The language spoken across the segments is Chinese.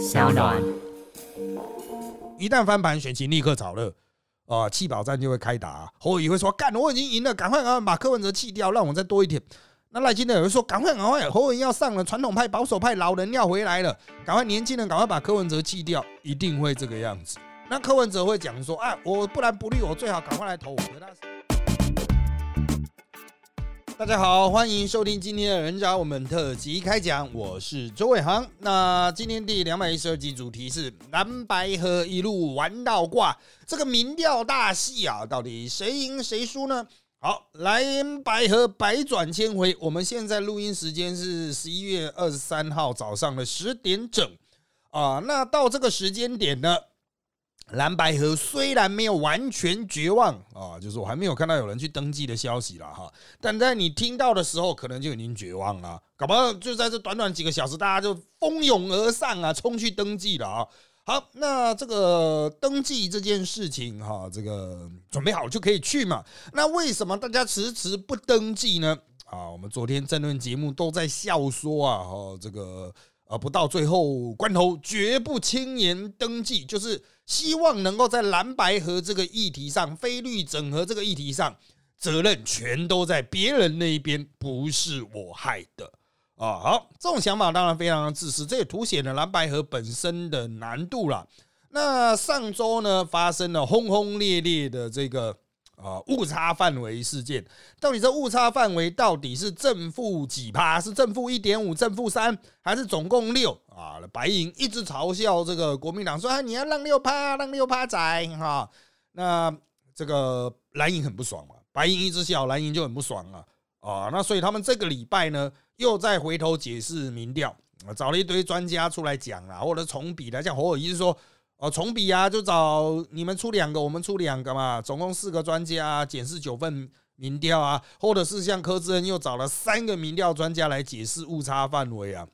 小暖。一旦翻盘，选情立刻炒热，啊，弃保战就会开打。侯友宜会说：“干，我已经赢了，赶快赶快把柯文哲弃掉，让我再多一点。”那赖清德也会说：“赶快赶快，侯友宜要上了，传统派、保守派老人要回来了，赶快年轻人赶快把柯文哲弃掉，一定会这个样子。”那柯文哲会讲说：“啊，我不然不利，我最好赶快来投我。”大家好，欢迎收听今天的人渣我们特辑开讲，我是周伟航。那今天第两百一十二集主题是蓝白河一路玩到挂，这个民调大戏啊，到底谁赢谁输呢？好，蓝白河百转千回，我们现在录音时间是十一月二十三号早上的十点整啊。那到这个时间点呢？蓝白河虽然没有完全绝望啊，就是我还没有看到有人去登记的消息了哈，但在你听到的时候，可能就已经绝望了。搞不好就在这短短几个小时，大家就蜂拥而上啊，冲去登记了啊。好，那这个登记这件事情哈，这个准备好就可以去嘛。那为什么大家迟迟不登记呢？啊，我们昨天争论节目都在笑说啊，哈，这个。而不到最后关头，绝不轻言登记，就是希望能够在蓝白河这个议题上、非绿整合这个议题上，责任全都在别人那一边，不是我害的啊！好，这种想法当然非常的自私，这也凸显了蓝白河本身的难度了。那上周呢，发生了轰轰烈烈的这个。啊，误差范围事件，到底这误差范围到底是正负几趴？是正负一点五、正负三，还是总共六？啊，白银一直嘲笑这个国民党说：“啊，你要让六趴，让六趴仔哈。”那这个蓝银很不爽嘛，白银一直笑，蓝银就很不爽啊。啊，那所以他们这个礼拜呢，又再回头解释民调，找了一堆专家出来讲啊，或者重比来讲，侯尔一是说。哦，重比啊，就找你们出两个，我们出两个嘛，总共四个专家检视九份民调啊，或者是像柯志恩又找了三个民调专家来解释误差范围啊。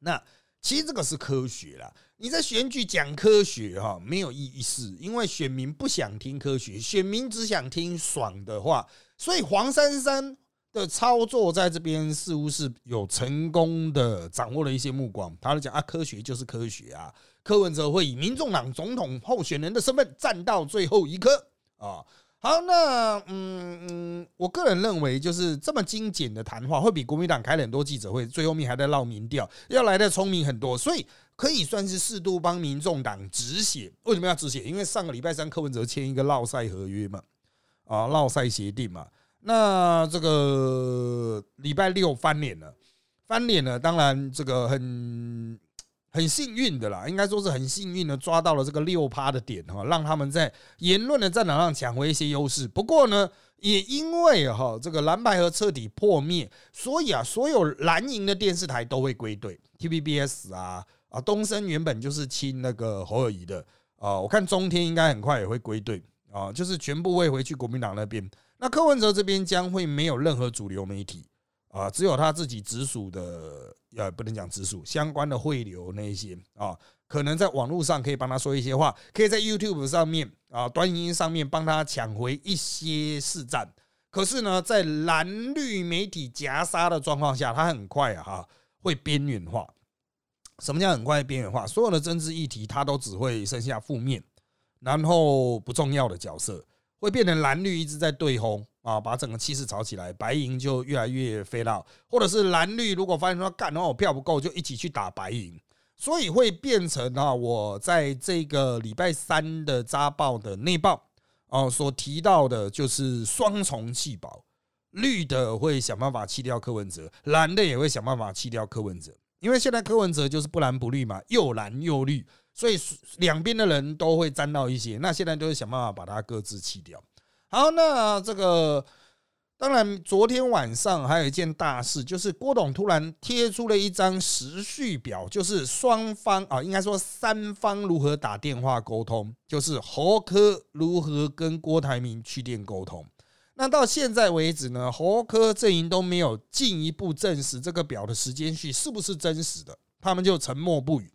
那其实这个是科学啦，你在选举讲科学哈，没有意思，因为选民不想听科学，选民只想听爽的话，所以黄珊珊。的操作在这边似乎是有成功的掌握了一些目光。他就讲啊，科学就是科学啊。柯文哲会以民众党总统候选人的身份站到最后一刻啊。好，那嗯嗯，我个人认为就是这么精简的谈话，会比国民党开了很多记者会，最后面还在闹民调，要来的聪明很多。所以可以算是适度帮民众党止血。为什么要止血？因为上个礼拜三柯文哲签一个绕赛合约嘛，啊，绕赛协定嘛。那这个礼拜六翻脸了，翻脸了，当然这个很很幸运的啦，应该说是很幸运的抓到了这个六趴的点哈，让他们在言论的战场上抢回一些优势。不过呢，也因为哈这个蓝白河彻底破灭，所以啊，所有蓝营的电视台都会归队，TVBS 啊啊，东升原本就是亲那个侯友谊的啊，我看中天应该很快也会归队啊，就是全部会回去国民党那边。那柯文哲这边将会没有任何主流媒体啊，只有他自己直属的，呃，不能讲直属相关的汇流那一些啊，可能在网络上可以帮他说一些话，可以在 YouTube 上面啊，端音上面帮他抢回一些市占。可是呢，在蓝绿媒体夹杀的状况下，他很快啊会边缘化。什么叫很快边缘化？所有的政治议题，他都只会剩下负面，然后不重要的角色。会变成蓝绿一直在对轰啊，把整个气势炒起来，白银就越来越飞到，或者是蓝绿如果发现说干的话我票不够，就一起去打白银，所以会变成啊，我在这个礼拜三的扎报的内报哦所提到的就是双重弃保，绿的会想办法弃掉柯文哲，蓝的也会想办法弃掉柯文哲，因为现在柯文哲就是不蓝不绿嘛，又蓝又绿。所以两边的人都会沾到一些，那现在都是想办法把它各自弃掉。好，那这个当然，昨天晚上还有一件大事，就是郭董突然贴出了一张时序表，就是双方啊，应该说三方如何打电话沟通，就是侯科如何跟郭台铭去电沟通。那到现在为止呢，侯科阵营都没有进一步证实这个表的时间序是不是真实的，他们就沉默不语。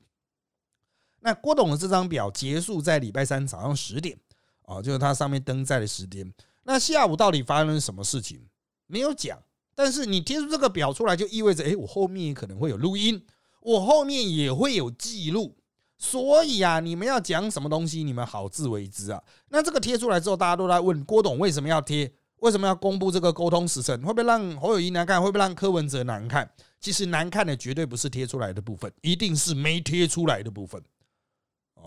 那郭董的这张表结束在礼拜三早上十点，啊，就是他上面登在的时间。那下午到底发生了什么事情？没有讲。但是你贴出这个表出来，就意味着，哎，我后面可能会有录音，我后面也会有记录所以啊，你们要讲什么东西，你们好自为之啊。那这个贴出来之后，大家都在问郭董为什么要贴，为什么要公布这个沟通时程，会不会让侯友谊难看，会不会让柯文哲难看？其实难看的绝对不是贴出来的部分，一定是没贴出来的部分。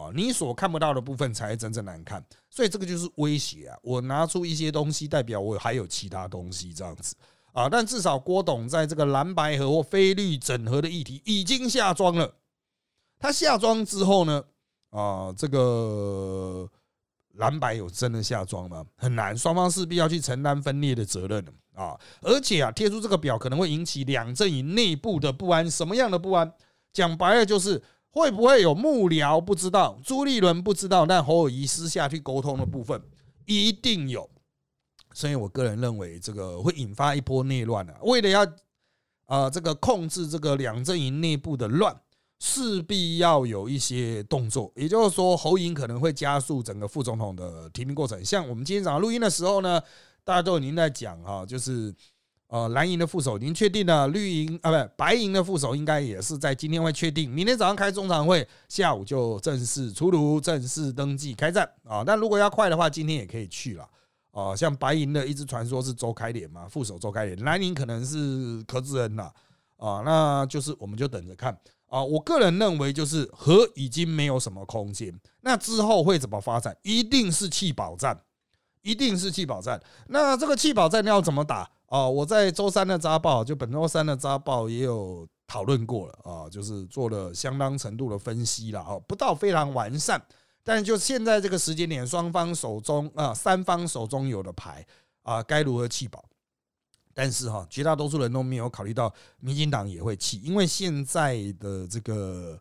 哦，你所看不到的部分才真正难看，所以这个就是威胁啊！我拿出一些东西，代表我还有其他东西这样子啊。但至少郭董在这个蓝白河或非绿整合的议题已经下庄了。他下庄之后呢，啊，这个蓝白有真的下庄吗？很难，双方势必要去承担分裂的责任啊。而且啊，贴出这个表可能会引起两阵营内部的不安。什么样的不安？讲白了就是。会不会有幕僚不知道，朱立伦不知道，但侯友谊私下去沟通的部分一定有，所以我个人认为这个会引发一波内乱的。为了要呃这个控制这个两阵营内部的乱，势必要有一些动作。也就是说，侯莹可能会加速整个副总统的提名过程。像我们今天早上录音的时候呢，大家都已经在讲哈，就是。呃，蓝营的副手已经确定了，绿营啊，不，白营的副手应该也是在今天会确定，明天早上开中常会，下午就正式出炉，正式登记开战啊。但如果要快的话，今天也可以去了啊。像白营的一直传说是周开脸嘛，副手周开脸，蓝营可能是柯志恩呐啊，那就是我们就等着看啊。我个人认为就是和已经没有什么空间，那之后会怎么发展？一定是弃保战，一定是弃保战。那这个弃保战要怎么打？哦，我在周三的扎报，就本周三的扎报也有讨论过了啊，就是做了相当程度的分析了啊，不到非常完善，但就现在这个时间点，双方手中啊，三方手中有的牌啊，该如何弃保？但是哈，绝大多数人都没有考虑到民进党也会弃，因为现在的这个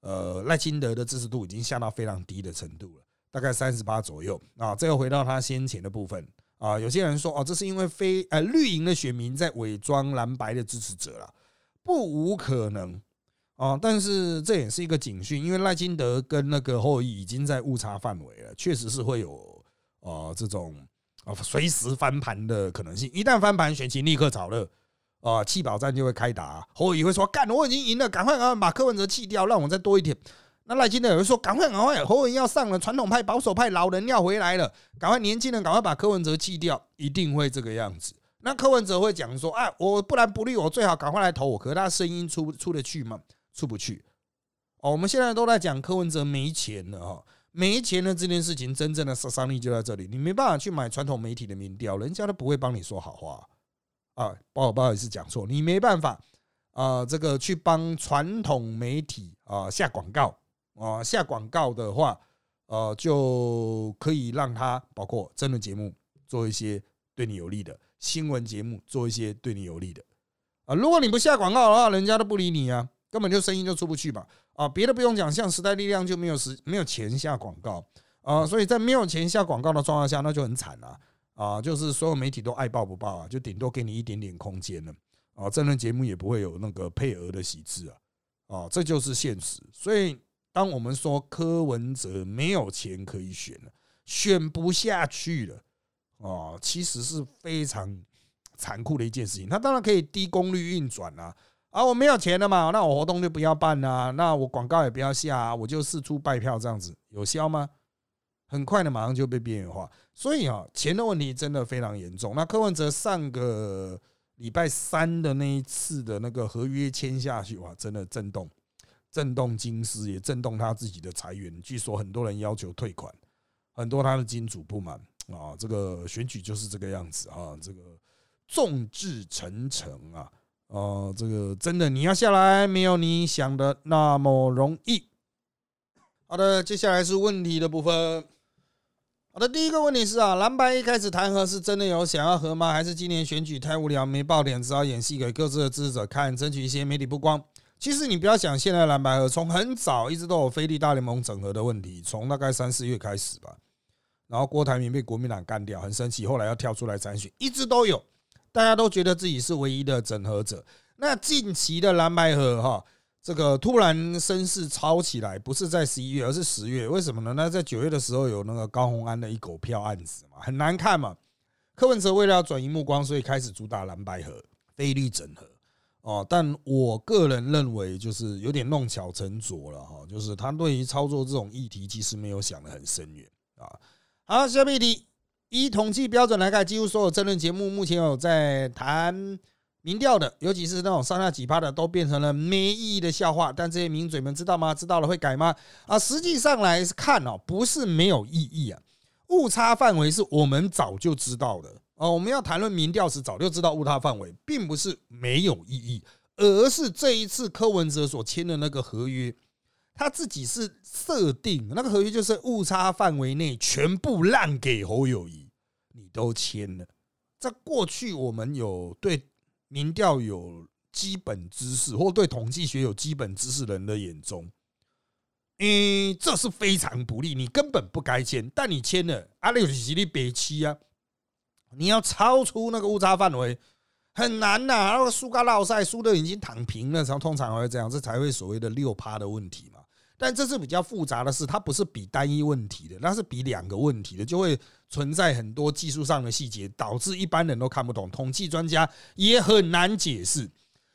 呃赖清德的支持度已经下到非常低的程度了，大概三十八左右啊，这又回到他先前的部分。啊，有些人说哦，这是因为非呃绿营的选民在伪装蓝白的支持者了，不无可能啊。但是这也是一个警讯，因为赖金德跟那个后裔已经在误差范围了，确实是会有啊这种啊随时翻盘的可能性。一旦翻盘，选情立刻炒热啊，弃保战就会开打。后裔会说：“干，我已经赢了，赶快啊把柯文哲弃掉，让我再多一点。”那赖清德有人说：“赶快，赶快，侯文要上了，传统派、保守派老人要回来了，赶快，年轻人赶快把柯文哲弃掉，一定会这个样子。”那柯文哲会讲说：“哎，我不然不利，我最好赶快来投我。”可是他声音出出得去吗？出不去。哦，我们现在都在讲柯文哲没钱了哈，没钱的这件事情，真正的杀伤力就在这里。你没办法去买传统媒体的民调，人家都不会帮你说好话啊。不好不好意思讲错，你没办法啊，这个去帮传统媒体啊下广告。啊，下广告的话，呃，就可以让他包括真人节目做一些对你有利的新闻节目，做一些对你有利的啊。如果你不下广告的话，人家都不理你啊，根本就声音就出不去嘛。啊，别的不用讲，像时代力量就没有时没有钱下广告啊，所以在没有钱下广告的状况下，那就很惨了啊。就是所有媒体都爱报不报啊，就顶多给你一点点空间了啊。真人节目也不会有那个配额的喜字啊，啊，这就是现实，所以。当我们说柯文哲没有钱可以选了，选不下去了，哦，其实是非常残酷的一件事情。他当然可以低功率运转啊，啊，我没有钱了嘛，那我活动就不要办啊，那我广告也不要下，啊，我就四处拜票这样子，有效吗？很快的，马上就被边缘化。所以啊，钱的问题真的非常严重。那柯文哲上个礼拜三的那一次的那个合约签下去，哇，真的震动。震动金丝，也震动他自己的财源。据说很多人要求退款，很多他的金主不满啊。这个选举就是这个样子啊，这个众志成城啊，啊，这个真的你要下来，没有你想的那么容易。好的，接下来是问题的部分。好的，第一个问题是啊，蓝白一开始谈和是真的有想要和吗？还是今年选举太无聊没爆点，只好演戏给各自的支持者看，争取一些媒体曝光？其实你不要想，现在蓝白河从很早一直都有非利大联盟整合的问题，从大概三四月开始吧。然后郭台铭被国民党干掉，很生气，后来要跳出来参选，一直都有，大家都觉得自己是唯一的整合者。那近期的蓝白河哈，这个突然声势超起来，不是在十一月，而是十月，为什么呢？那在九月的时候有那个高鸿安的一狗票案子嘛，很难看嘛。柯文哲为了要转移目光，所以开始主打蓝白河非绿整合。哦，但我个人认为就是有点弄巧成拙了哈，就是他对于操作这种议题其实没有想得很深远啊。好，下面一题，依统计标准来看，几乎所有争论节目目前有在谈。民调的，尤其是那种上下几趴的，都变成了没意义的笑话。但这些名嘴们知道吗？知道了会改吗？啊，实际上来看哦，不是没有意义啊。误差范围是我们早就知道的哦。我们要谈论民调时，早就知道误差范围，并不是没有意义，而是这一次柯文哲所签的那个合约，他自己是设定那个合约就是误差范围内全部让给侯友谊，你都签了。在过去，我们有对。民调有基本知识，或对统计学有基本知识人的眼中，嗯，这是非常不利，你根本不该签，但你签了，阿里有实力北七啊，你要超出那个误差范围很难呐，那个输个绕赛输的已经躺平了，然后通常会这样，这才会所谓的六趴的问题嘛。但这是比较复杂的事，它不是比单一问题的，那是比两个问题的，就会存在很多技术上的细节，导致一般人都看不懂，统计专家也很难解释。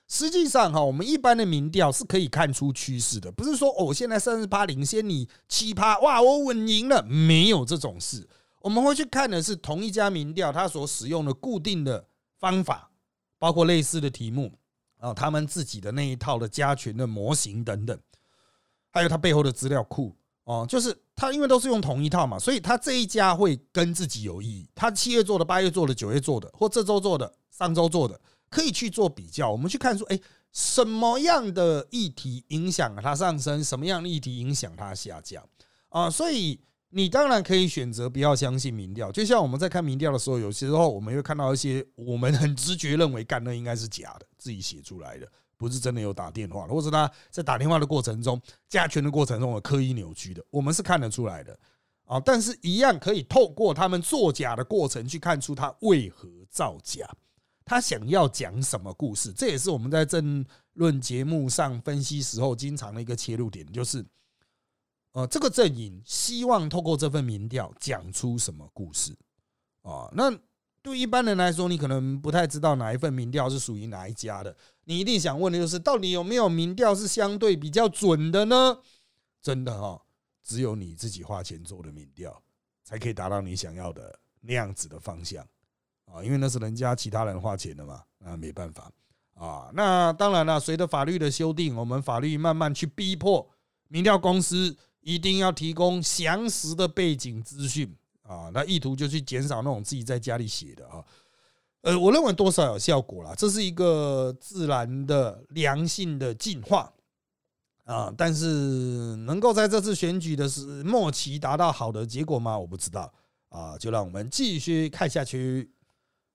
实际上，哈，我们一般的民调是可以看出趋势的，不是说哦，现在三十趴领先你七趴，哇，我稳赢了，没有这种事。我们会去看的是同一家民调，它所使用的固定的方法，包括类似的题目啊，他们自己的那一套的加权的模型等等。还有它背后的资料库哦，就是它因为都是用同一套嘛，所以它这一家会跟自己有意义。它七月做的、八月做的、九月做的，或这周做的、上周做的，可以去做比较。我们去看说，哎，什么样的议题影响了它上升，什么样的议题影响它下降啊？所以你当然可以选择不要相信民调。就像我们在看民调的时候，有些时候我们会看到一些我们很直觉认为干的应该是假的，自己写出来的。不是真的有打电话，或者他在打电话的过程中加权的过程中有刻意扭曲的，我们是看得出来的啊。但是，一样可以透过他们作假的过程去看出他为何造假，他想要讲什么故事。这也是我们在政论节目上分析时候经常的一个切入点，就是呃，这个阵营希望透过这份民调讲出什么故事啊？那。对一般人来说，你可能不太知道哪一份民调是属于哪一家的。你一定想问的就是，到底有没有民调是相对比较准的呢？真的哈，只有你自己花钱做的民调，才可以达到你想要的那样子的方向啊！因为那是人家其他人花钱的嘛，那没办法啊。那当然了，随着法律的修订，我们法律慢慢去逼迫民调公司一定要提供详实的背景资讯。啊，那意图就去减少那种自己在家里写的啊，呃，我认为多少有效果了，这是一个自然的良性的进化啊，但是能够在这次选举的是末期达到好的结果吗？我不知道啊，就让我们继续看下去。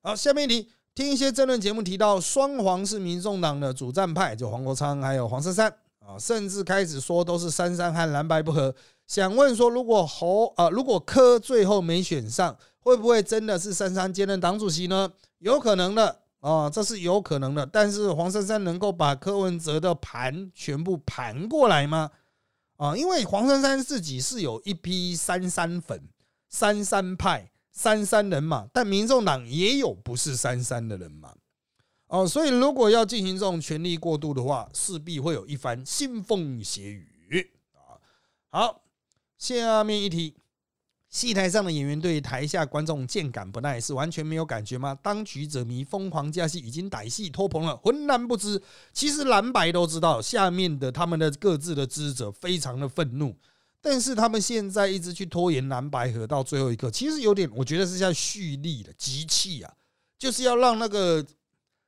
好，下面一题，听一些争论节目提到双黄是民众党的主战派，就黄国昌还有黄珊珊啊，甚至开始说都是珊珊和蓝白不合。想问说，如果侯啊，如果柯最后没选上，会不会真的是珊珊接任党主席呢？有可能的啊，这是有可能的。但是黄珊珊能够把柯文哲的盘全部盘过来吗？啊，因为黄珊珊自己是有一批三三粉、三三派、三三人马，但民众党也有不是三三的人马。哦，所以如果要进行这种权力过渡的话，势必会有一番腥风血雨啊。好。下面一题，戏台上的演员对台下观众见感不耐，是完全没有感觉吗？当局者迷，疯狂加戏，已经歹戏拖棚了，浑然不知。其实蓝白都知道，下面的他们的各自的支持者非常的愤怒，但是他们现在一直去拖延蓝白合到最后一刻，其实有点，我觉得是像蓄力的集气啊，就是要让那个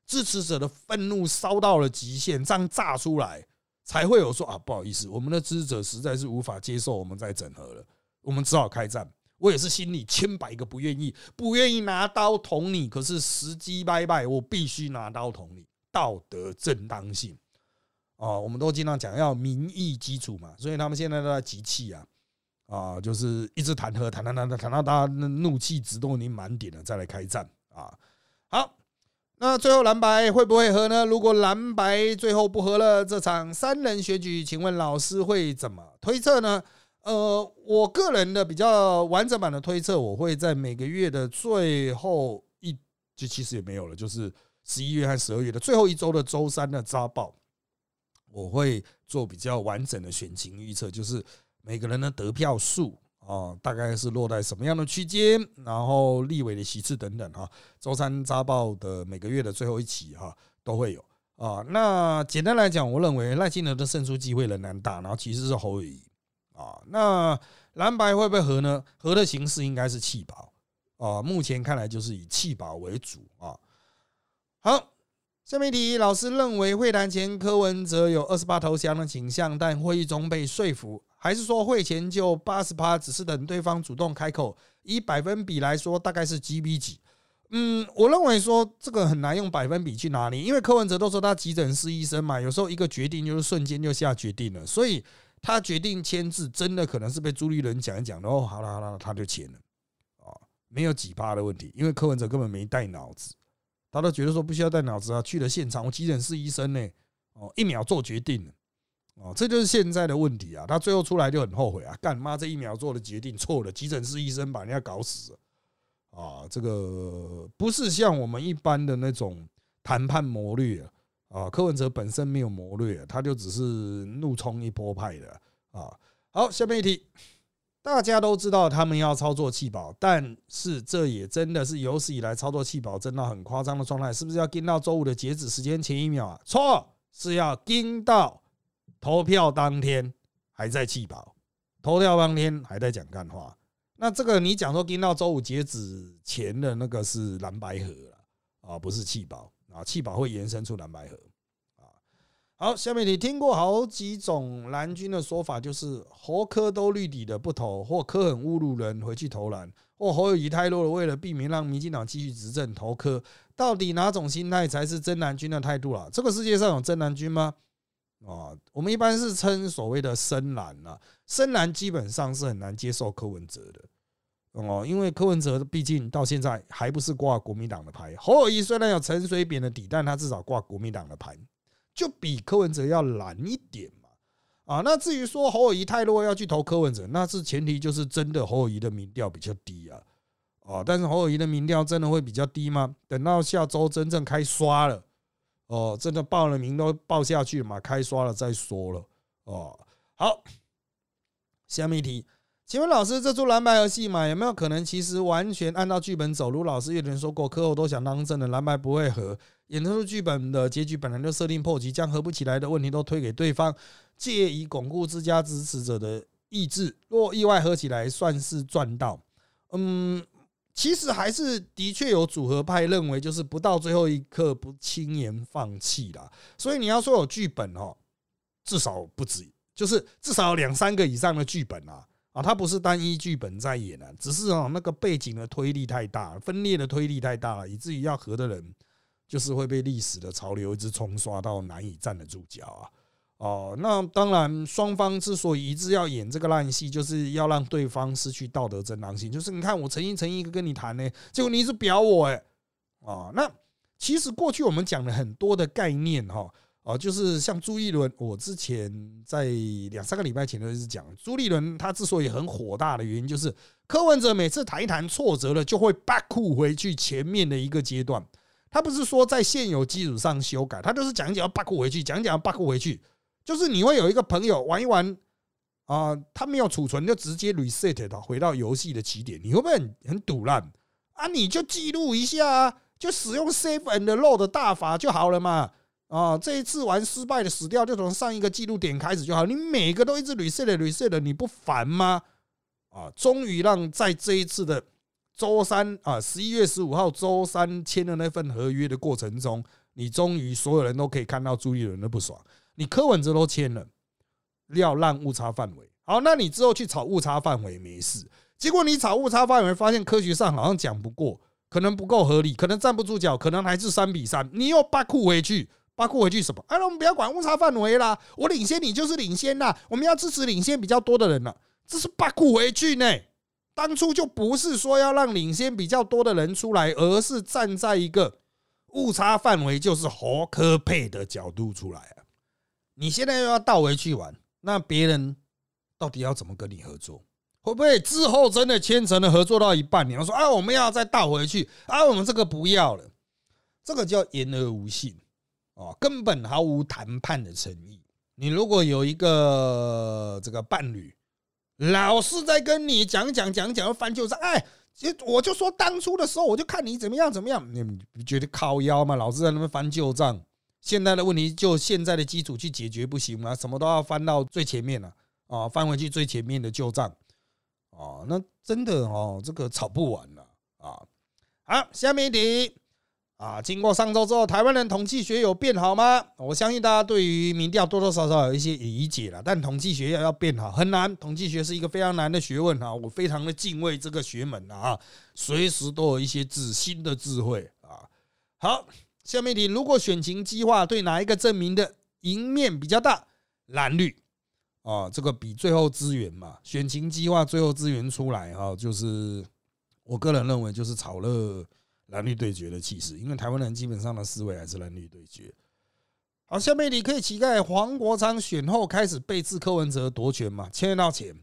支持者的愤怒烧到了极限，这样炸出来。才会有说啊，不好意思，我们的支持者实在是无法接受我们在整合了，我们只好开战。我也是心里千百个不愿意，不愿意拿刀捅你，可是时机拜拜，我必须拿刀捅你，道德正当性啊，我们都经常讲要民意基础嘛，所以他们现在都在集气啊，啊，就是一直弹劾，弹弹弹弹，弹到大家怒气值都已经满点了，再来开战啊，好。那最后蓝白会不会合呢？如果蓝白最后不合了，这场三人选举，请问老师会怎么推测呢？呃，我个人的比较完整版的推测，我会在每个月的最后一，就其实也没有了，就是十一月和十二月的最后一周的周三的扎报，我会做比较完整的选情预测，就是每个人的得票数啊，大概是落在什么样的区间，然后立委的席次等等哈。周三扎报的每个月的最后一期哈都会有啊。那简单来讲，我认为赖清德的胜出机会仍然大，然后其实是侯友谊啊。那蓝白会不会合呢？合的形式应该是弃保啊。目前看来就是以弃保为主啊。好。下面题，老师认为会谈前柯文哲有二十八投降的倾向，但会议中被说服，还是说会前就八十八，只是等对方主动开口？以百分比来说，大概是几比几？嗯，我认为说这个很难用百分比去拿捏，因为柯文哲都说他急诊室医生嘛，有时候一个决定就是瞬间就下决定了，所以他决定签字，真的可能是被朱立伦讲一讲，然后好了好了，他就签了啊，没有几趴的问题，因为柯文哲根本没带脑子。他都觉得说不需要带脑子啊，去了现场，我急诊室医生呢，哦，一秒做决定了，哦，这就是现在的问题啊。他最后出来就很后悔啊，干妈这一秒做的决定错了，急诊室医生把人家搞死了啊。这个不是像我们一般的那种谈判谋略啊，柯文哲本身没有谋略，他就只是怒冲一波派的啊。好，下面一题。大家都知道他们要操作弃保，但是这也真的是有史以来操作弃保真的很夸张的状态，是不是要盯到周五的截止时间前一秒啊？错，是要盯到投票当天还在弃保，投票当天还在讲干话。那这个你讲说盯到周五截止前的那个是蓝白河了啊，不是弃保啊，弃保会延伸出蓝白河。好，下面你听过好几种蓝军的说法，就是侯科都绿底的不投，或科很侮辱人回去投蓝，或侯友谊太弱了，为了避免让民进党继续执政投科，到底哪种心态才是真蓝军的态度啊？这个世界上有真蓝军吗？啊，我们一般是称所谓的深蓝啊，深蓝基本上是很难接受柯文哲的哦，因为柯文哲毕竟到现在还不是挂国民党的牌，侯友谊虽然有陈水扁的底，但他至少挂国民党的牌。就比柯文哲要懒一点嘛，啊，那至于说侯友谊太弱要去投柯文哲，那是前提就是真的侯友谊的民调比较低啊，啊，但是侯友谊的民调真的会比较低吗？等到下周真正开刷了，哦，真的报了名都报下去嘛，开刷了再说了，哦，好，下面一题。请问老师，这出蓝白游戏嘛，有没有可能其实完全按照剧本走？如老师有人说过，课后都想当真的，蓝白不会合，演出剧本的结局本来就设定破局，将合不起来的问题都推给对方，借以巩固自家支持者的意志。若意外合起来，算是赚到。嗯，其实还是的确有组合派认为，就是不到最后一刻不轻言放弃啦。所以你要说有剧本哦，至少不止，就是至少有两三个以上的剧本啊。啊，它不是单一剧本在演啊，只是啊那个背景的推力太大，分裂的推力太大了，以至于要合的人就是会被历史的潮流一直冲刷到难以站得住脚啊！哦，那当然，双方之所以一直要演这个烂戏，就是要让对方失去道德正当性。就是你看，我诚心诚意跟你谈呢，结果你一直表我哎，啊，那其实过去我们讲了很多的概念哈。哦，就是像朱立伦，我之前在两三个礼拜前都是讲，朱立伦他之所以很火大的原因，就是柯文哲每次谈一谈挫折了，就会 back 回去前面的一个阶段。他不是说在现有基础上修改，他就是讲讲要 back 回去，讲讲要 back 回去。就是你会有一个朋友玩一玩啊，他没有储存，就直接 reset 到回到游戏的起点，你会不会很很堵烂啊？你就记录一下，就使用 save and load 的大法就好了嘛。啊，这一次玩失败的死掉，就从上一个记录点开始就好。你每个都一直 reset reset，你不烦吗？啊，终于让在这一次的周三啊，十一月十五号周三签的那份合约的过程中，你终于所有人都可以看到朱立伦的不爽。你柯文哲都签了，要让误差范围好，那你之后去炒误差范围没事。结果你炒误差范围，发现科学上好像讲不过，可能不够合理，可能站不住脚，可能还是三比三，你又把库回去。八库回去什么？哎，我们不要管误差范围啦，我领先你就是领先啦，我们要支持领先比较多的人了。这是八库回去呢，当初就不是说要让领先比较多的人出来，而是站在一个误差范围就是合科配的角度出来啊。你现在又要倒回去玩，那别人到底要怎么跟你合作？会不会之后真的签成了合作到一半，你要说啊，我们要再倒回去啊，我们这个不要了。这个叫言而无信哦，根本毫无谈判的诚意。你如果有一个这个伴侣，老是在跟你讲讲讲讲翻旧账，哎，其实我就说当初的时候，我就看你怎么样怎么样，你不觉得靠腰吗？老是在那边翻旧账，现在的问题就现在的基础去解决不行吗？什么都要翻到最前面了啊，翻回去最前面的旧账啊，那真的哦，这个吵不完了啊。好，下面一题。啊，经过上周之后，台湾人统计学有变好吗？我相信大家对于民调多多少少有一些理解了，但统计学要要变好很难。统计学是一个非常难的学问啊，我非常的敬畏这个学门啊，随时都有一些智新的智慧啊。好，下面题，如果选情激化，对哪一个证明的赢面比较大？蓝绿啊，这个比最后资源嘛，选情激化，最后资源出来啊，就是我个人认为就是炒热。蓝绿对决的气势，因为台湾人基本上的思维还是蓝绿对决。好，下面你可以期待黄国昌选后开始背刺柯文哲夺权嘛？牵到钱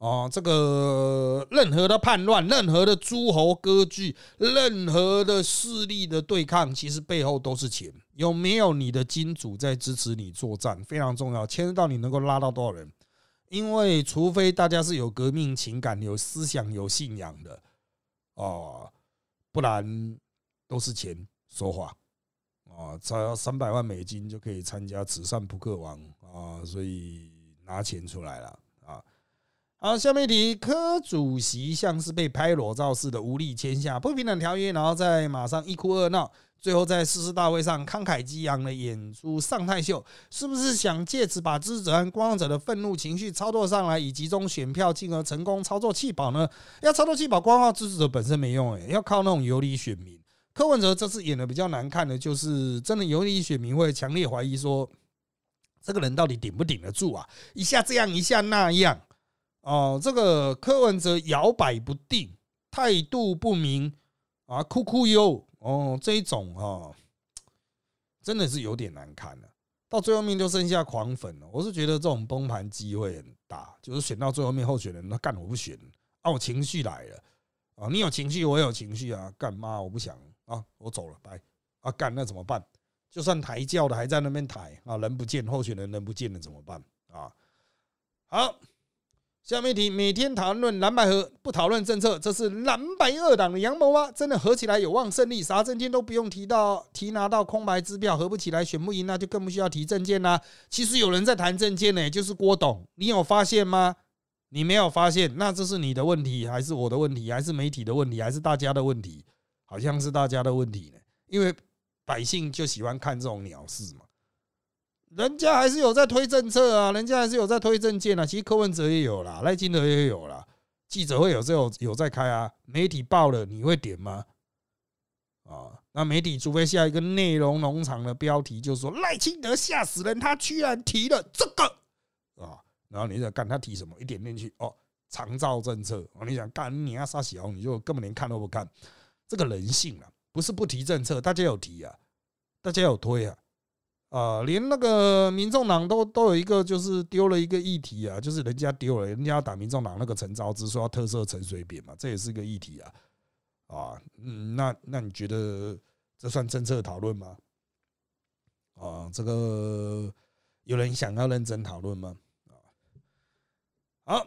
哦，这个任何的叛乱、任何的诸侯割据、任何的势力的对抗，其实背后都是钱。有没有你的金主在支持你作战，非常重要。牵涉到你能够拉到多少人，因为除非大家是有革命情感、有思想、有信仰的哦。不然都是钱说话啊！只要三百万美金就可以参加慈善扑克王啊！所以拿钱出来了！好，下面一题，柯主席像是被拍裸照似的无力签下不平等条约，然后再马上一哭二闹。最后在誓师大会上慷慨激昂的演出上太秀，是不是想借此把支持者和观望者的愤怒情绪操作上来，以集中选票，进而成功操作弃保呢？要操作弃保，光靠支持者本身没用，诶，要靠那种游离选民。柯文哲这次演的比较难看的，就是真的游离选民会强烈怀疑说，这个人到底顶不顶得住啊？一下这样，一下那样，哦，这个柯文哲摇摆不定，态度不明啊，哭哭忧。哦，这一种哈，真的是有点难看了。到最后面就剩下狂粉了。我是觉得这种崩盘机会很大，就是选到最后面候选人，那干我不选啊，我情绪来了啊，你有情绪，我有情绪啊，干妈我不想啊，我走了，拜啊，干那怎么办？就算抬轿的还在那边抬啊，人不见，候选人人不见了怎么办啊？好。下面一题，每天讨论蓝白合，不讨论政策，这是蓝白二党的阳谋吗？真的合起来有望胜利？啥证件都不用提到，提拿到空白支票，合不起来选不赢，那就更不需要提证件啦。其实有人在谈证件呢，就是郭董，你有发现吗？你没有发现，那这是你的问题，还是我的问题，还是媒体的问题，还是大家的问题？好像是大家的问题呢，因为百姓就喜欢看这种鸟事嘛。人家还是有在推政策啊，人家还是有在推政见啊。其实柯文哲也有啦，赖清德也有啦，记者会有时候有在开啊。媒体报了，你会点吗？啊，那媒体除非下一个内容农场的标题，就是说赖清德吓死人，他居然提了这个啊，然后你想干他提什么？一点进去哦，长照政策啊，你想干你要杀小，你就根本连看都不看。这个人性啊，不是不提政策，大家有提啊，大家有推啊。啊，连那个民众党都都有一个，就是丢了一个议题啊，就是人家丢了，人家要打民众党那个陈昭之说要特色陈水扁嘛，这也是个议题啊。啊，嗯，那那你觉得这算政策讨论吗？啊，这个有人想要认真讨论吗？啊，好，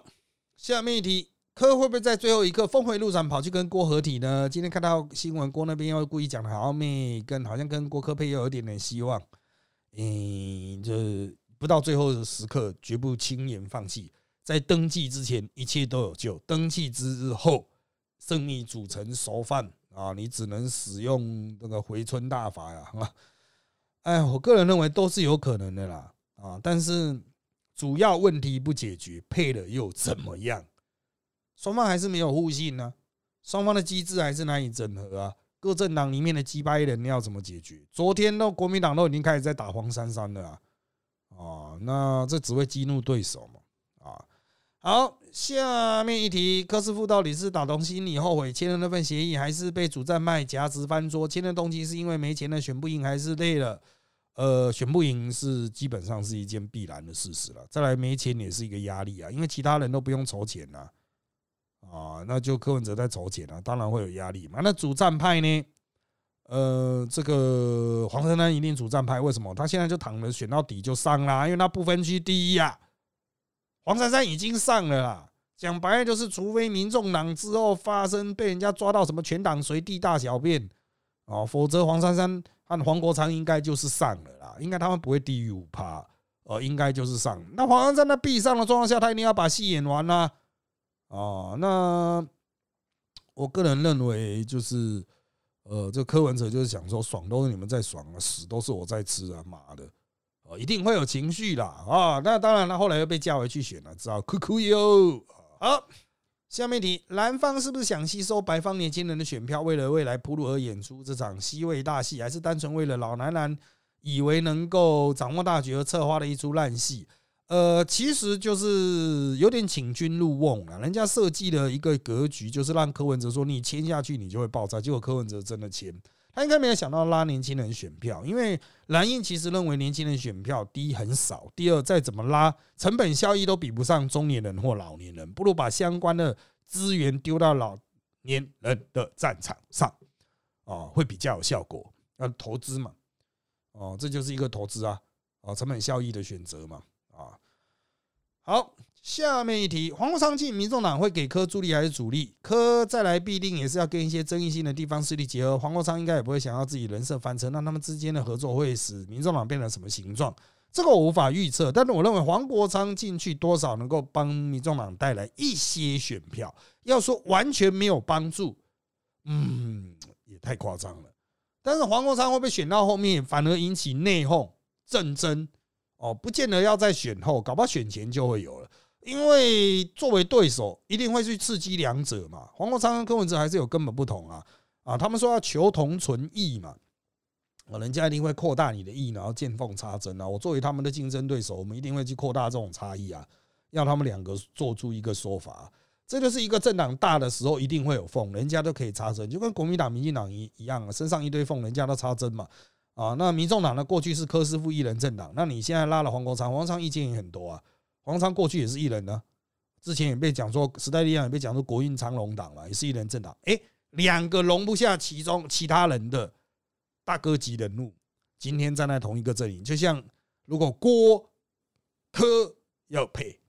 下面一题，柯会不会在最后一刻峰回路转跑去跟郭合体呢？今天看到新闻，郭那边又故意讲的好妹跟好像跟郭科佩又有一点点希望。嗯，就是不到最后的时刻，绝不轻言放弃。在登记之前，一切都有救；登记之后，生米煮成熟饭啊，你只能使用那个回春大法呀！啊，哎，我个人认为都是有可能的啦啊，但是主要问题不解决，配了又怎么样？双方还是没有互信呢，双方的机制还是难以整合啊。各政党里面的击败人要怎么解决？昨天都国民党都已经开始在打黄珊珊了啊！啊，那这只会激怒对手嘛？啊，好，下面一题，柯师傅到底是打从心里后悔签了那份协议，还是被主战派夹直翻桌？签的动机是因为没钱了选不赢，还是累了？呃，选不赢是基本上是一件必然的事实了。再来没钱也是一个压力啊，因为其他人都不用筹钱呐。啊，啊那就柯文哲在筹钱啊，当然会有压力嘛。那主战派呢？呃，这个黄珊珊一定主战派，为什么？他现在就躺着选到底就上啦，因为他不分区第一呀。黄珊珊已经上了啦，讲白了就是，除非民众党之后发生被人家抓到什么全党随地大小便哦，否则黄珊珊和黄国昌应该就是上了啦，应该他们不会低于五趴，呃，应该就是上。那黄珊珊在必上的状况下，他一定要把戏演完啦。哦，那我个人认为就是。呃，这柯文哲就是想说，爽都是你们在爽啊，死都是我在吃啊，妈的，哦，一定会有情绪啦啊！那当然了，后来又被叫回去选了，知道哭哭哟。好，下面题，蓝方是不是想吸收白方年轻人的选票，为了未来铺路而演出这场西位大戏，还是单纯为了老男人以为能够掌握大局而策划的一出烂戏？呃，其实就是有点请君入瓮了。人家设计的一个格局，就是让柯文哲说你签下去，你就会爆炸。结果柯文哲真的签，他应该没有想到拉年轻人选票，因为蓝印其实认为年轻人选票第一很少，第二再怎么拉，成本效益都比不上中年人或老年人，不如把相关的资源丢到老年人的战场上，啊，会比较有效果。要投资嘛，哦，这就是一个投资啊，哦，成本效益的选择嘛。啊，好，下面一题，黄国昌进民众党会给柯助力还是主力？柯再来必定也是要跟一些争议性的地方势力结合。黄国昌应该也不会想要自己人设翻车，那他们之间的合作会使民众党变成什么形状？这个我无法预测。但是我认为黄国昌进去多少能够帮民众党带来一些选票。要说完全没有帮助，嗯，也太夸张了。但是黄国昌会被选到后面反而引起内讧、政争？哦，不见得要在选后，搞不好选前就会有了。因为作为对手，一定会去刺激两者嘛。黄国昌跟柯文哲还是有根本不同啊啊！他们说要求同存异嘛，啊，人家一定会扩大你的异，然后见缝插针啊。我作为他们的竞争对手，我们一定会去扩大这种差异啊，要他们两个做出一个说法。这就是一个政党大的时候一定会有缝，人家都可以插针，就跟国民党、民进党一一样，身上一堆缝，人家都插针嘛。啊，那民众党呢？过去是柯师傅一人政党，那你现在拉了黄国昌，黄昌意见也很多啊。黄昌过去也是一人呢，之前也被讲说时代力量也被讲说国运长龙党嘛，也是一人政党。哎，两个容不下其中其他人的大哥级人物，今天站在同一个阵营，就像如果郭柯要配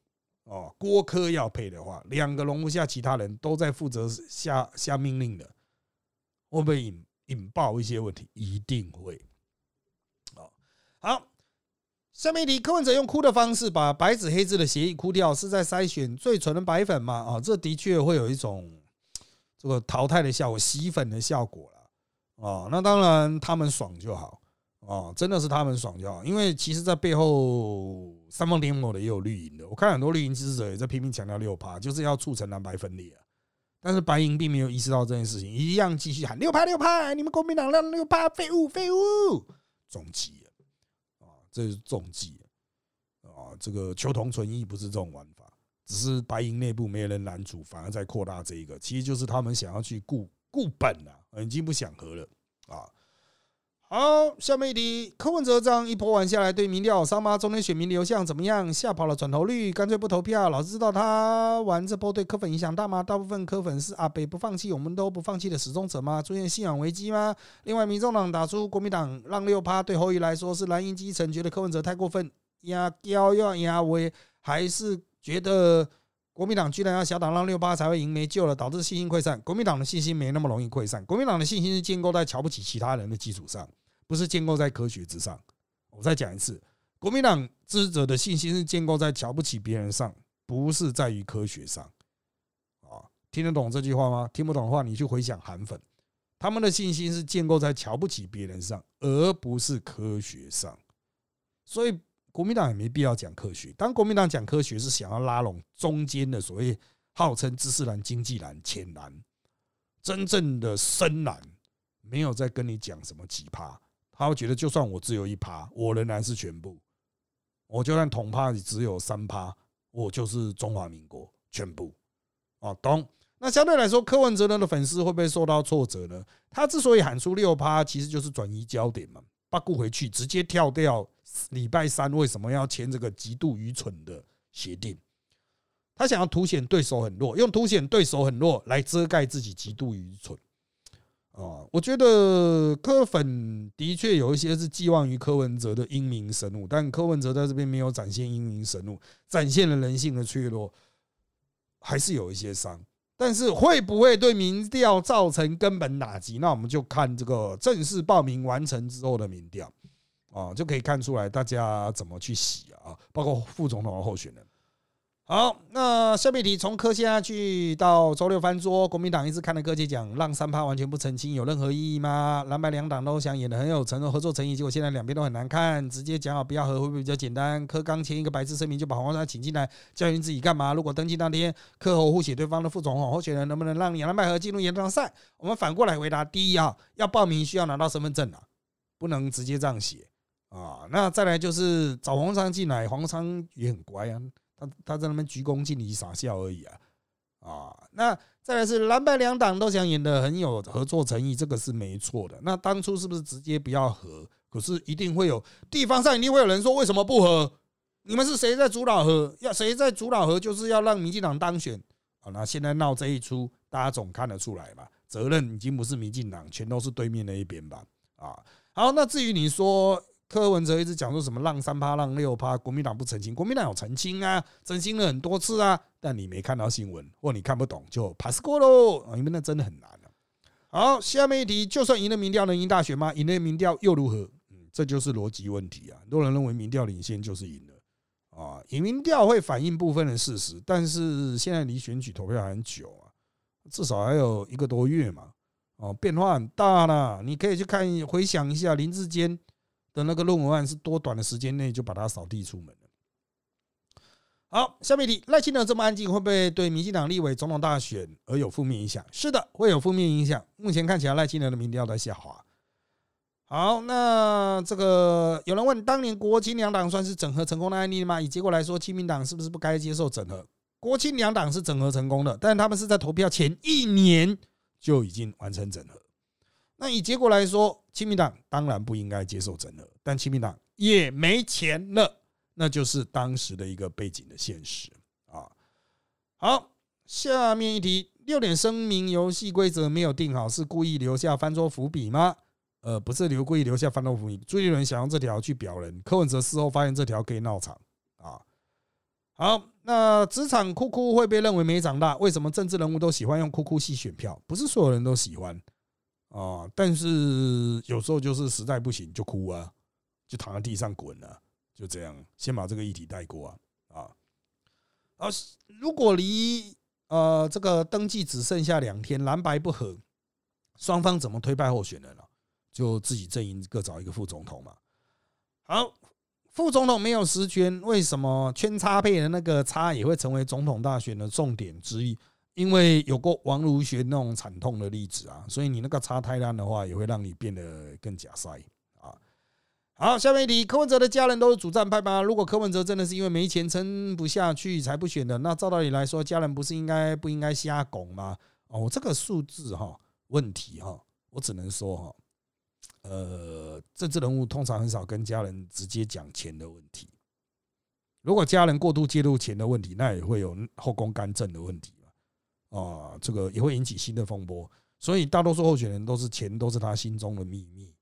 哦，郭柯要配的话，两个容不下其他人都在负责下下命令的，会不会引引爆一些问题？一定会。好，下面一题，柯文哲用哭的方式把白纸黑字的协议哭掉，是在筛选最纯的白粉吗？啊，这的确会有一种这个淘汰的效果、洗粉的效果了。啊，那当然他们爽就好啊，真的是他们爽就好。因为其实，在背后三方联盟的也有绿营的，我看很多绿营支持者也在拼命强调六趴，就是要促成蓝白分裂啊。但是白银并没有意识到这件事情，一样继续喊六趴六趴，你们国民党让六趴废物废物，终极。这是中计啊！这个求同存异不是这种玩法，只是白银内部没有人拦阻，反而在扩大这一个，其实就是他们想要去固固本了，已经不想和了啊！好，下面一题，柯文哲这样一波玩下来，对民调伤吗？中间选民流向怎么样？吓跑了转投率，干脆不投票。老师知道他玩这波对柯粉影响大吗？大部分柯粉是阿北不放弃，我们都不放弃的始终者吗？出现信仰危机吗？另外，民众党打出国民党让六趴，对侯友来说是蓝营基层觉得柯文哲太过分压高要压威，还是觉得国民党居然要小党让六趴才会赢没救了，导致信心溃散？国民党的信心没那么容易溃散，国民党的信心是建构在瞧不起其他人的基础上。不是建构在科学之上。我再讲一次，国民党支持者的信心是建构在瞧不起别人上，不是在于科学上。啊，听得懂这句话吗？听不懂的话，你去回想韩粉，他们的信心是建构在瞧不起别人上，而不是科学上。所以国民党也没必要讲科学。当国民党讲科学，是想要拉拢中间的所谓号称知识蓝、经济蓝、浅蓝，真正的深蓝，没有在跟你讲什么奇葩。他会觉得，就算我只有一趴，我仍然是全部；我就算统趴只有三趴，我就是中华民国全部。哦，懂？那相对来说，柯文哲的粉丝会不会受到挫折呢？他之所以喊出六趴，其实就是转移焦点嘛，八顾回去，直接跳掉礼拜三为什么要签这个极度愚蠢的协定？他想要凸显对手很弱，用凸显对手很弱来遮盖自己极度愚蠢。啊，我觉得柯粉的确有一些是寄望于柯文哲的英明神武，但柯文哲在这边没有展现英明神武，展现了人性的脆弱，还是有一些伤。但是会不会对民调造成根本打击？那我们就看这个正式报名完成之后的民调啊，就可以看出来大家怎么去洗啊，包括副总统的候选人。好，那下面题从科下去到周六翻桌，国民党一直看的各界讲让三趴完全不澄清有任何意义吗？蓝白两党都想演的很有承诺合作诚意，结果现在两边都很难看，直接讲好不要和会不会比较简单？柯刚签一个白纸声明就把黄光山请进来，教训自己干嘛？如果登记当天柯侯互写对方的副总统候选人，能不能让两蓝白合进入延长赛？我们反过来回答：第一啊，要报名需要拿到身份证啊，不能直接这样写啊。那再来就是找黄昌进来，黄昌也很乖啊。他他在那边鞠躬尽礼傻笑而已啊啊！那再来是蓝白两党都想演的很有合作诚意，这个是没错的。那当初是不是直接不要和？可是一定会有地方上一定会有人说为什么不和？你们是谁在主导和？要谁在主导和？就是要让民进党当选啊！那现在闹这一出，大家总看得出来吧？责任已经不是民进党，全都是对面那一边吧？啊！好，那至于你说。柯文哲一直讲说什么浪三趴浪六趴，国民党不澄清，国民党有澄清啊，澄清了很多次啊，但你没看到新闻，或你看不懂就 pass 过喽，因为那真的很难啊。好，下面一题，就算赢了民调能赢大选吗？赢了民调又如何？嗯，这就是逻辑问题啊。很多人认为民调领先就是赢了啊，赢民调会反映部分的事实，但是现在离选举投票还很久啊，至少还有一个多月嘛，哦，变化很大了。你可以去看回想一下林志坚。的那个论文案是多短的时间内就把它扫地出门了。好，下面一题，赖清德这么安静，会不会对民进党立委总统大选而有负面影响？是的，会有负面影响。目前看起来赖清德的民调在下滑。好，那这个有人问，当年国亲两党算是整合成功的案例吗？以结果来说，亲民党是不是不该接受整合？国亲两党是整合成功的，但他们是在投票前一年就已经完成整合。那以结果来说，亲民党当然不应该接受整合，但亲民党也没钱了，那就是当时的一个背景的现实啊。好，下面一题，六点声明游戏规则没有定好，是故意留下翻桌伏笔吗？呃，不是留故意留下翻桌伏笔，朱立伦想用这条去表人，柯文哲事后发现这条可以闹场啊。好，那职场哭哭会被认为没长大，为什么政治人物都喜欢用哭哭戏选票？不是所有人都喜欢。啊，但是有时候就是实在不行就哭啊，就躺在地上滚啊，就这样，先把这个议题带过啊啊啊！如果离呃这个登记只剩下两天，蓝白不合，双方怎么推派候选人了？就自己阵营各找一个副总统嘛。好，副总统没有实权，为什么圈叉配的那个叉也会成为总统大选的重点之一？因为有过王如学那种惨痛的例子啊，所以你那个差太烂的话，也会让你变得更假塞啊。好，下面一题，柯文哲的家人都是主战派吗？如果柯文哲真的是因为没钱撑不下去才不选的，那照道理来说，家人不是应该不应该瞎拱吗？哦，这个数字哈问题哈，我只能说哈，呃，政治人物通常很少跟家人直接讲钱的问题。如果家人过度介入钱的问题，那也会有后宫干政的问题。啊，这个也会引起新的风波，所以大多数候选人都是钱都是他心中的秘密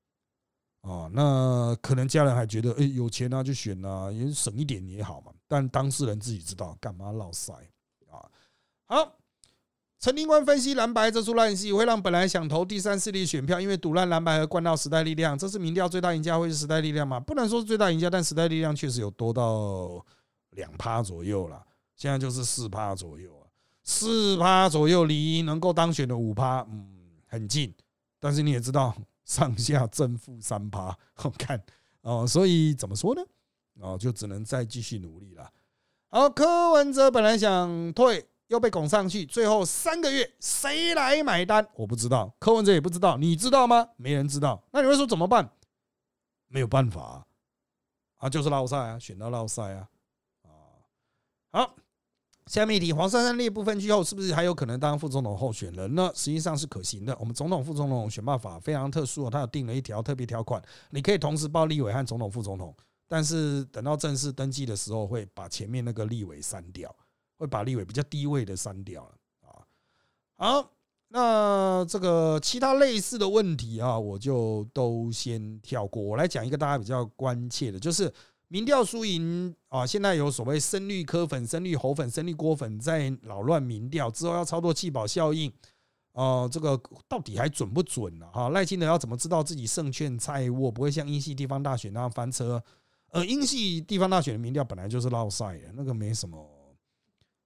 啊。那可能家人还觉得，哎，有钱啊就选啊，也省一点也好嘛。但当事人自己知道，干嘛闹塞啊？好，陈林官分析蓝白这出烂戏，会让本来想投第三势力选票，因为赌烂蓝白和灌到时代力量，这是民调最大赢家会是时代力量吗？不能说是最大赢家，但时代力量确实有多到两趴左右了，现在就是四趴左右。四趴左右离能够当选的五趴，嗯，很近。但是你也知道，上下正负三趴，好看哦。所以怎么说呢？哦，就只能再继续努力了。好，柯文哲本来想退，又被拱上去，最后三个月谁来买单？我不知道，柯文哲也不知道，你知道吗？没人知道。那你会说怎么办？没有办法啊，就是绕赛啊，选到绕赛啊，啊，好。下面一题：黄珊珊列部分区后，是不是还有可能当副总统候选人呢？实际上是可行的。我们总统、副总统选办法非常特殊哦，它有定了一条特别条款，你可以同时报立委和总统、副总统，但是等到正式登记的时候，会把前面那个立委删掉，会把立委比较低位的删掉了啊。好，那这个其他类似的问题啊，我就都先跳过。我来讲一个大家比较关切的，就是民调输赢啊，现在有所谓深绿科粉、深绿猴粉、深绿锅粉在扰乱民调之后，要操作弃保效应。哦，这个到底还准不准呢？哈，赖清德要怎么知道自己胜券在握，不会像英系地方大选那样翻车？呃，英系地方大选的民调本来就是落赛的，那个没什么，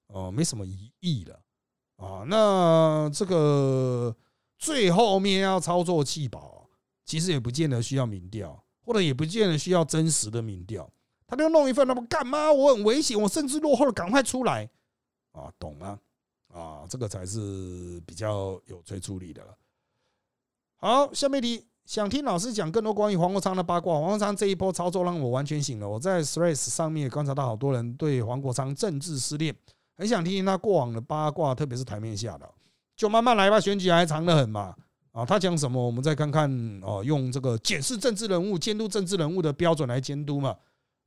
哦，没什么疑义了啊。那这个最后面要操作弃保，其实也不见得需要民调，或者也不见得需要真实的民调，他就弄一份，那么干嘛？我很危险，我甚至落后了，赶快出来啊，懂吗？啊，这个才是比较有催促力的了。好，下面题想听老师讲更多关于黄国昌的八卦。黄国昌这一波操作让我完全醒了。我在 Threads 上面观察到好多人对黄国昌政治失恋，很想听听他过往的八卦，特别是台面下的。就慢慢来吧，选举还长得很嘛。啊，他讲什么，我们再看看哦，用这个检视政治人物、监督政治人物的标准来监督嘛。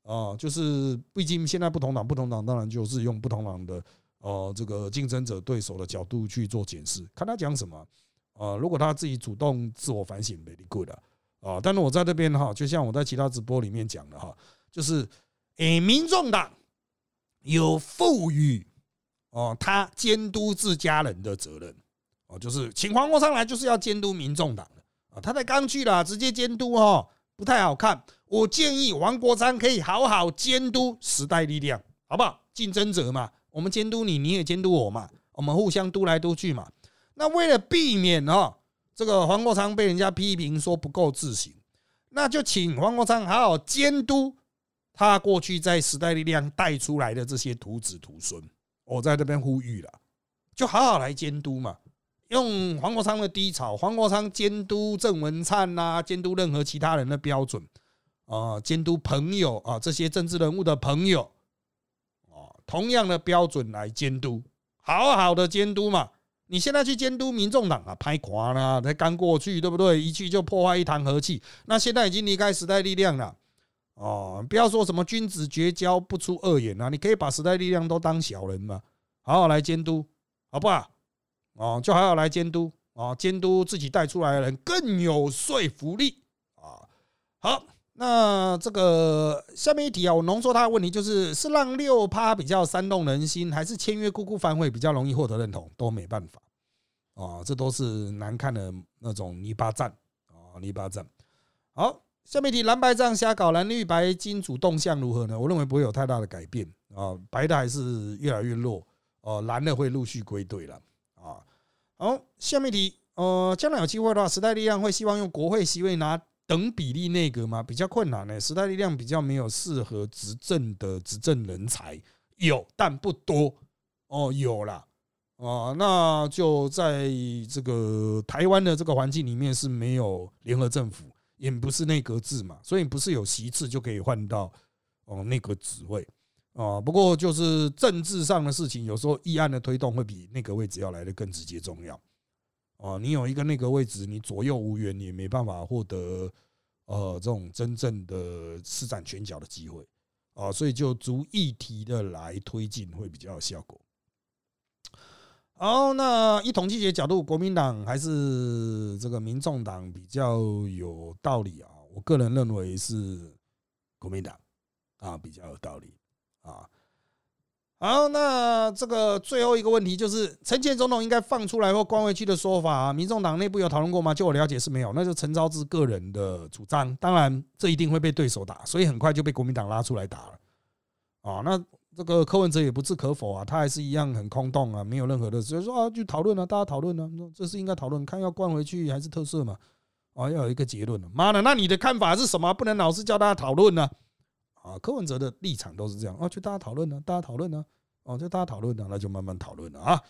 啊，就是毕竟现在不同党，不同党当然就是用不同党的。哦，这个竞争者对手的角度去做检视，看他讲什么啊？如果他自己主动自我反省，very good 啊！但是我在这边哈，就像我在其他直播里面讲的哈，就是诶，民众党有赋予哦他监督自家人的责任哦，就是请黄国昌来就是要监督民众党的啊，他在刚去了，直接监督哦，不太好看。我建议黄国昌可以好好监督时代力量，好不好？竞争者嘛。我们监督你，你也监督我嘛，我们互相督来督去嘛。那为了避免哦，这个黄国昌被人家批评说不够自信，那就请黄国昌好好监督他过去在时代力量带出来的这些徒子徒孙。我在这边呼吁了，就好好来监督嘛。用黄国昌的低潮，黄国昌监督郑文灿呐，监督任何其他人的标准啊，监督朋友啊，这些政治人物的朋友。同样的标准来监督，好好的监督嘛。你现在去监督民众党啊，拍垮了，才刚过去，对不对？一去就破坏一堂和气。那现在已经离开时代力量了，哦，不要说什么君子绝交不出恶言啊，你可以把时代力量都当小人嘛，好好来监督，好不好？哦，就还要来监督啊，监督自己带出来的人更有说服力啊。好。那这个下面一题啊，我浓缩他的问题就是：是让六趴比较煽动人心，还是签约姑姑反悔比较容易获得认同？都没办法啊，这都是难看的那种泥巴战啊，泥巴战。好，下面一题：蓝白这样瞎搞，蓝绿白金主动向如何呢？我认为不会有太大的改变啊，白的还是越来越弱哦，蓝的会陆续归队了。好，下面题：呃，将来有机会的话，时代力量会希望用国会席位拿。等比例内阁吗？比较困难呢。时代力量比较没有适合执政的执政人才，有但不多哦，有啦哦，那就在这个台湾的这个环境里面是没有联合政府，也不是内阁制嘛，所以不是有席次就可以换到哦内阁职位哦。不过就是政治上的事情，有时候议案的推动会比内阁位置要来的更直接重要。哦，你有一个那个位置，你左右无缘，你没办法获得呃这种真正的施展拳脚的机会啊，所以就逐议题的来推进会比较有效果。好，那以统计学角度，国民党还是这个民众党比较有道理啊？我个人认为是国民党啊比较有道理啊。好，那这个最后一个问题就是，陈建总统应该放出来或关回去的说法，民众党内部有讨论过吗？就我了解是没有，那就陈昭之个人的主张。当然，这一定会被对手打，所以很快就被国民党拉出来打了。啊，那这个柯文哲也不置可否啊，他还是一样很空洞啊，没有任何的，所以说啊，就讨论啊，大家讨论啊，这是应该讨论，看要关回去还是特色嘛？啊，要有一个结论。妈的，那你的看法是什么？不能老是叫大家讨论呢？啊柯文哲的立场都是这样啊，就大家讨论呢，大家讨论呢，哦，就大家讨论呢，那就慢慢讨论了啊。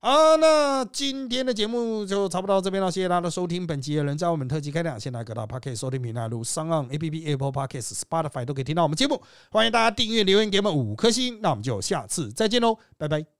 好，那今天的节目就差不多到这边了，谢谢大家的收听。本期的人在我们特辑开讲，现在各大 Podcast 收听平台如上岸 APP、Apple Podcast、Spotify 都可以听到我们节目。欢迎大家订阅、留言给我们五颗星，那我们就下次再见喽，拜拜。